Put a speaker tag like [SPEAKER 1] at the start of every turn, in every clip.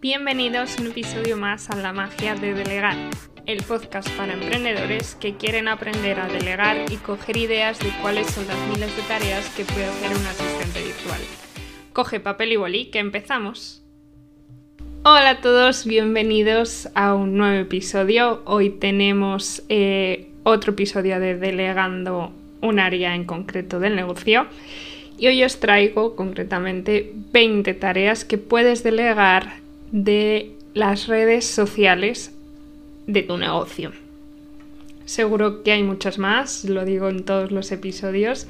[SPEAKER 1] Bienvenidos a un episodio más a La magia de delegar, el podcast para emprendedores que quieren aprender a delegar y coger ideas de cuáles son las miles de tareas que puede hacer un asistente virtual. Coge papel y bolí, que empezamos. Hola a todos, bienvenidos a un nuevo episodio. Hoy tenemos eh, otro episodio de Delegando un área en concreto del negocio. Y hoy os traigo concretamente 20 tareas que puedes delegar de las redes sociales de tu negocio. Seguro que hay muchas más, lo digo en todos los episodios,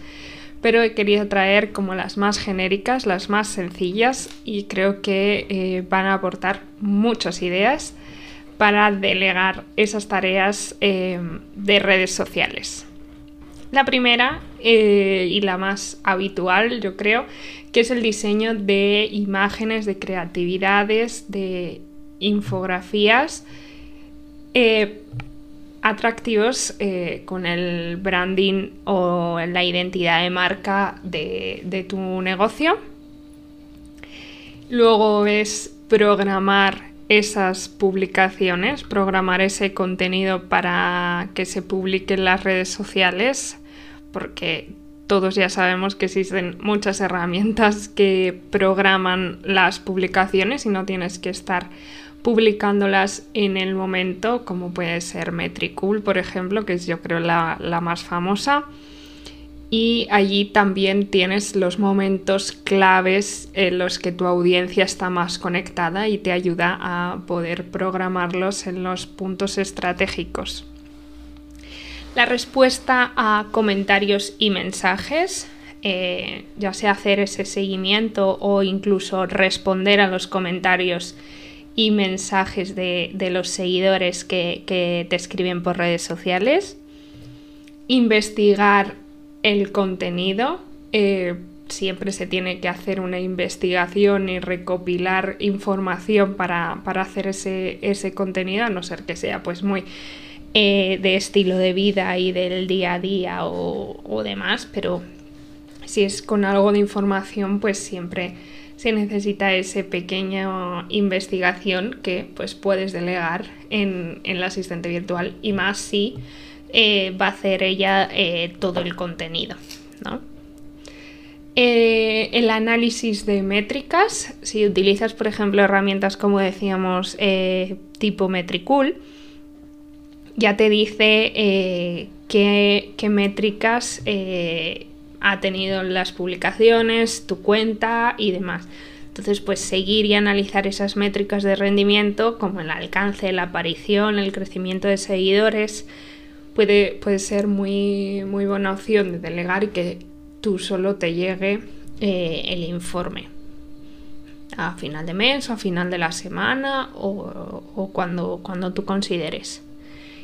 [SPEAKER 1] pero he querido traer como las más genéricas, las más sencillas y creo que eh, van a aportar muchas ideas para delegar esas tareas eh, de redes sociales. La primera eh, y la más habitual, yo creo, que es el diseño de imágenes, de creatividades, de infografías eh, atractivos eh, con el branding o la identidad de marca de, de tu negocio. Luego es programar esas publicaciones, programar ese contenido para que se publique en las redes sociales, porque todos ya sabemos que existen muchas herramientas que programan las publicaciones y no tienes que estar publicándolas en el momento, como puede ser Metricool, por ejemplo, que es yo creo la, la más famosa y allí también tienes los momentos claves en los que tu audiencia está más conectada y te ayuda a poder programarlos en los puntos estratégicos. La respuesta a comentarios y mensajes, eh, ya sea hacer ese seguimiento o incluso responder a los comentarios y mensajes de, los seguidores que, que te escriben por redes sociales. Investigar el contenido. Eh, siempre se tiene que hacer una investigación y recopilar información para, hacer ese, ese, contenido, a no ser que sea pues muy eh, de estilo de vida y del día a día o, o, demás, pero si es con algo de información, pues siempre se necesita esa pequeña investigación que pues puedes delegar en, en el asistente virtual y más si eh, va a hacer ella eh, todo el contenido. Eh, el análisis de métricas, si utilizas por ejemplo herramientas como decíamos tipo Metricool, ya te dice qué, qué, métricas ha tenido las publicaciones, tu cuenta y demás. Entonces, pues seguir y analizar esas métricas de rendimiento, como el alcance, la aparición, el crecimiento de seguidores, puede, ser muy, muy buena opción de delegar y que tú solo te llegue eh, el informe a final de mes, a final de la semana o, cuando, cuando tú consideres.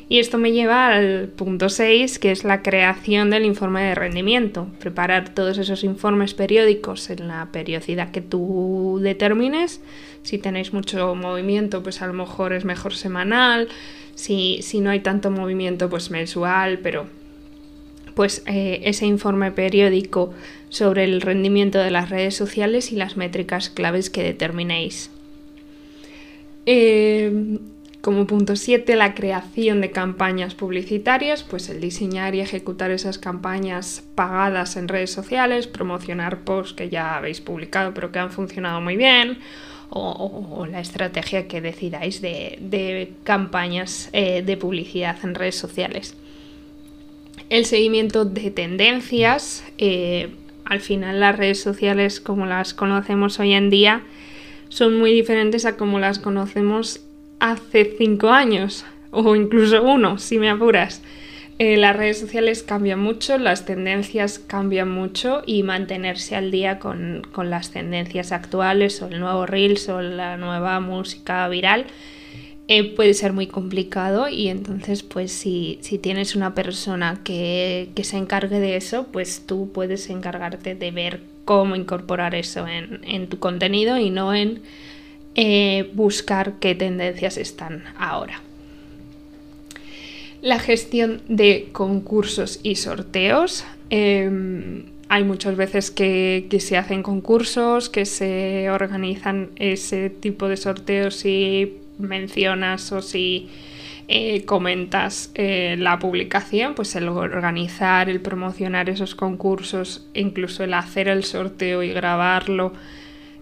[SPEAKER 1] Y esto me lleva al punto 6, que es la creación del informe de rendimiento. Preparar todos esos informes periódicos en la periodicidad que tú determines. Si tenéis mucho movimiento, pues a lo mejor es mejor semanal si, no hay tanto movimiento, pues mensual, pero pues eh, ese informe periódico sobre el rendimiento de las redes sociales y las métricas claves que determinéis. Eh, como punto 7, la creación de campañas publicitarias, pues el diseñar y ejecutar esas campañas pagadas en redes sociales, promocionar posts que ya habéis publicado pero que han funcionado muy bien, o, la estrategia que decidáis de, campañas eh, de publicidad en redes sociales. El seguimiento de tendencias. Eh, al final las redes sociales como las conocemos hoy en día son muy diferentes a como las conocemos hace cinco años o incluso uno, si me apuras. Eh, las redes sociales cambian mucho, las tendencias cambian mucho y mantenerse al día con, las tendencias actuales o el nuevo Reels o la nueva música viral eh, puede ser muy complicado y entonces pues si, tienes una persona que, se encargue de eso, pues tú puedes encargarte de ver cómo incorporar eso en, tu contenido y no en eh, buscar qué tendencias están ahora la gestión de concursos y sorteos. Em, hay muchas veces que, se hacen concursos, que se organizan ese tipo de sorteos si mencionas o si eh, comentas eh, la publicación, pues el organizar, el promocionar esos concursos, incluso el hacer el sorteo y grabarlo,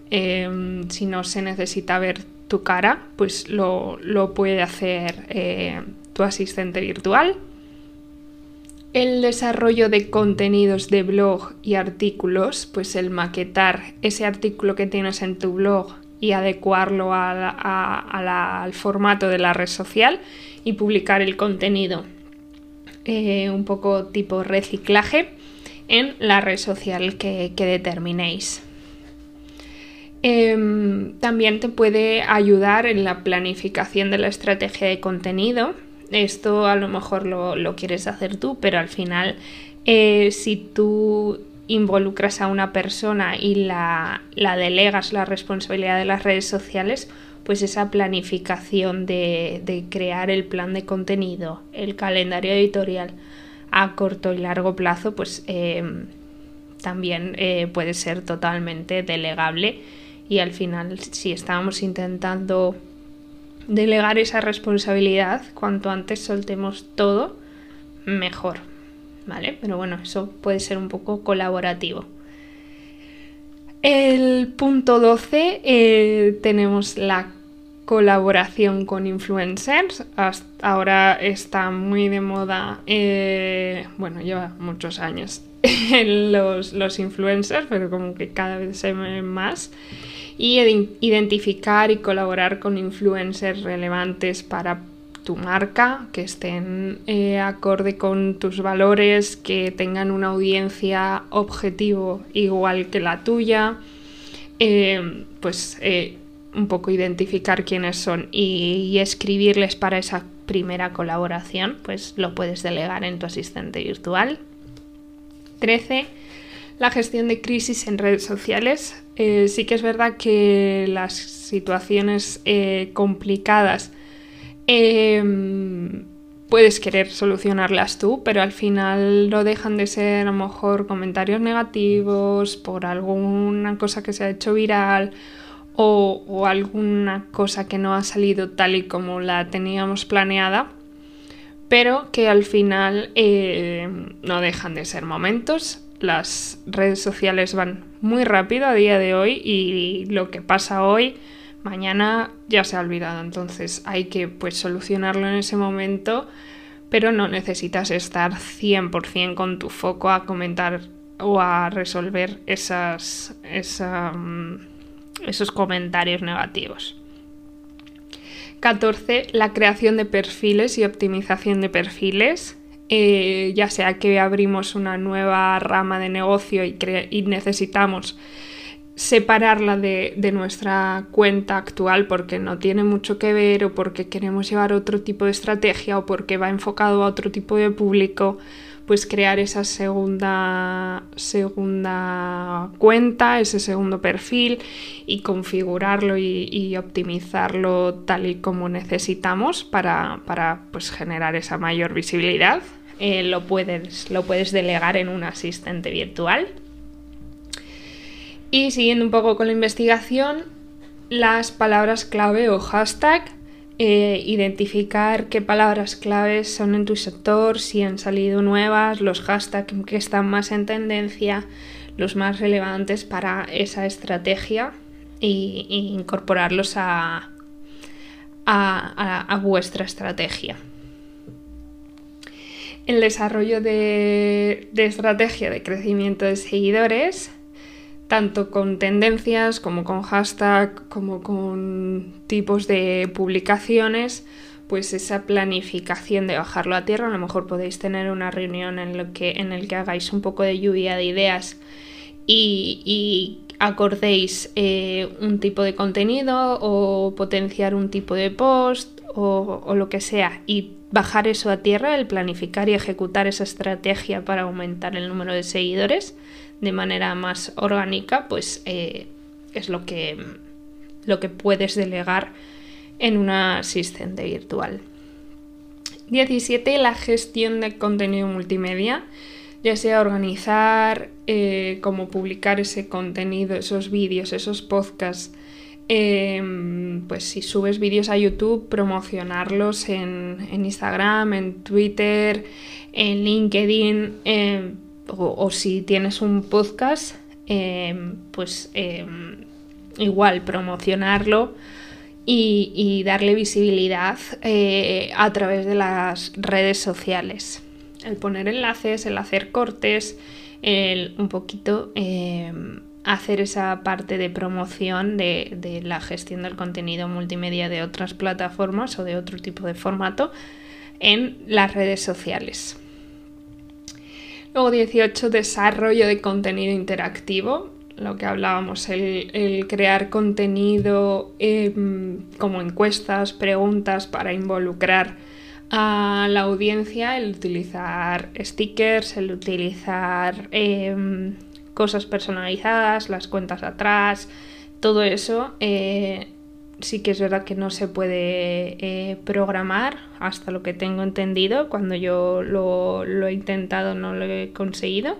[SPEAKER 1] em, si no se necesita ver tu cara, pues lo, puede hacer eh, tu asistente virtual. El desarrollo de contenidos de blog y artículos, pues el maquetar ese artículo que tienes en tu blog y adecuarlo al formato de la red social y publicar el contenido eh, un poco tipo reciclaje en la red social que, determinéis. Em, también te puede ayudar en la planificación de la estrategia de contenido. Esto a lo mejor lo, quieres hacer tú, pero al final eh, si tú involucras a una persona y la, la delegas la responsabilidad de las redes sociales, pues esa planificación de, crear el plan de contenido, el calendario editorial a corto y largo plazo, pues em, también eh, puede ser totalmente delegable. Y al final si estábamos intentando delegar esa responsabilidad, cuanto antes soltemos todo, mejor, ¿vale? Pero bueno, eso puede ser un poco colaborativo. El punto 12 eh, tenemos la colaboración con influencers. ahora está muy de moda, eh, bueno, lleva muchos años los, los influencers, pero como que cada vez se ven más. Y identificar y colaborar con influencers relevantes para tu marca, que estén eh, acorde con tus valores, que tengan una audiencia objetivo igual que la tuya, eh, pues eh, un poco identificar quiénes son y, escribirles para esa primera colaboración, pues lo puedes delegar en tu asistente virtual. 13. La gestión de crisis en redes sociales. Sí que es verdad que las situaciones complicadas Em, puedes querer solucionarlas tú, pero al final no dejan de ser a lo mejor comentarios negativos por alguna cosa que se ha hecho viral o, alguna cosa que no ha salido tal y como la teníamos planeada, pero que al final eh, no dejan de ser momentos. Las redes sociales van muy rápido a día de hoy y lo que pasa hoy mañana ya se ha olvidado, entonces hay que pues solucionarlo en ese momento, pero no necesitas estar 100% con tu foco a comentar o a resolver mm, esos comentarios negativos. 14. La creación de perfiles y optimización de perfiles. Eh, ya sea que abrimos una nueva rama de negocio y, y necesitamos separarla de, nuestra cuenta actual porque no tiene mucho que ver o porque queremos llevar otro tipo de estrategia o porque va enfocado a otro tipo de público, pues crear esa segunda, segunda cuenta, ese segundo perfil y configurarlo y, optimizarlo tal y como necesitamos para, pues, generar esa mayor visibilidad. Eh, lo, puedes, lo puedes delegar en un asistente virtual y siguiendo un poco con la investigación, las palabras clave o hashtag, eh, identificar qué palabras claves son en tu sector, si han salido nuevas, los hashtags que están más en tendencia, los más relevantes para esa estrategia e, incorporarlos a, a, vuestra estrategia. El desarrollo de, de estrategia de crecimiento de seguidores tanto con tendencias como con hashtag, como con tipos de publicaciones, pues esa planificación de bajarlo a tierra, a lo mejor podéis tener una reunión en, lo que, en el que hagáis un poco de lluvia de ideas y, acordéis eh, un tipo de contenido o potenciar un tipo de post o, o lo que sea y bajar eso a tierra, el planificar y ejecutar esa estrategia para aumentar el número de seguidores de manera más orgánica, pues eh, es lo que, lo que puedes delegar en una asistente virtual. 17. La gestión de contenido multimedia. ya sea organizar, eh, cómo publicar ese contenido, esos vídeos, esos podcasts. Em, pues si subes vídeos a YouTube, promocionarlos en, Instagram, en Twitter, en LinkedIn, em, o, si tienes un podcast, em, pues igual promocionarlo y, darle visibilidad eh, a través de las redes sociales. El poner enlaces, el hacer cortes, el un poquito hacer esa parte de promoción de, la gestión del contenido multimedia de otras plataformas o de otro tipo de formato en las redes sociales. Luego 18, desarrollo de contenido interactivo lo que hablábamos, el, crear contenido em, como encuestas, preguntas para involucrar a la audiencia, el utilizar stickers, el utilizar em, cosas personalizadas, las cuentas atrás, todo eso eh, sí que es verdad que no se puede eh, programar hasta lo que tengo entendido. Cuando yo lo he intentado no lo he conseguido.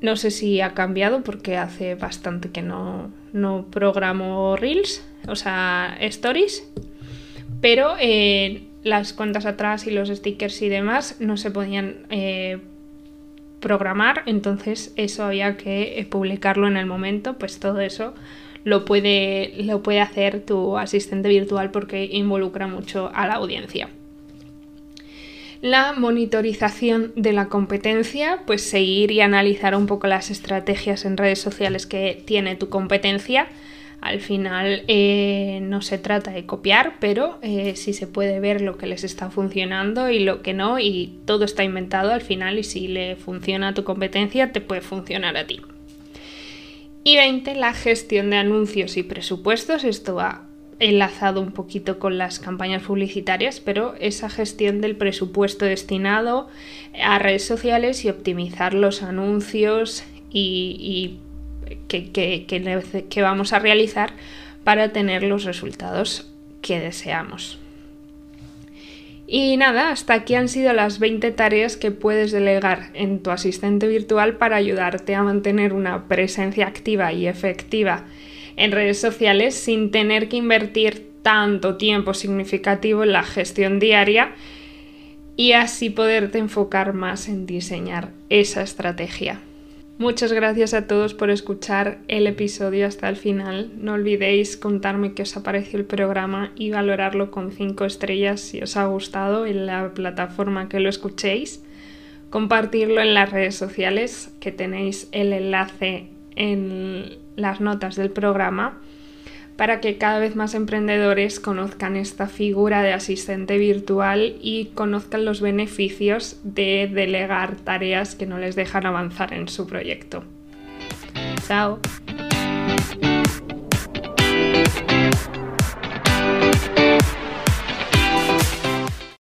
[SPEAKER 1] No sé si ha cambiado porque hace bastante que no, no programo Reels, o sea, Stories. Pero eh, las cuentas atrás y los stickers y demás no se podían eh, programar, entonces eso había que publicarlo en el momento, pues todo eso lo puede, lo puede hacer tu asistente virtual porque involucra mucho a la audiencia la monitorización de la competencia, pues seguir y analizar un poco las estrategias en redes sociales que tiene tu competencia. Al final eh, no se trata de copiar, pero eh, sí se puede ver lo que les está funcionando y lo que no, y todo está inventado al final y si le funciona a tu competencia, te puede funcionar a ti. Y 20, la gestión de anuncios y presupuestos. Esto va enlazado un poquito con las campañas publicitarias, pero esa gestión del presupuesto destinado a redes sociales y optimizar los anuncios y, que, que, vamos a realizar para tener los resultados que deseamos. Y nada, hasta aquí han sido las 20 tareas que puedes delegar en tu asistente virtual para ayudarte a mantener una presencia activa y efectiva en redes sociales sin tener que invertir tanto tiempo significativo en la gestión diaria y así poderte enfocar más en diseñar esa estrategia. Muchas gracias a todos por escuchar el episodio hasta el final. No olvidéis contarme qué os ha parecido el programa y valorarlo con 5 estrellas si os ha gustado en la plataforma que lo escuchéis. Compartirlo en las redes sociales, que tenéis el enlace en las notas del programa para que cada vez más emprendedores conozcan esta figura de asistente virtual y conozcan los beneficios de delegar tareas que no les dejan avanzar en su proyecto. Chao.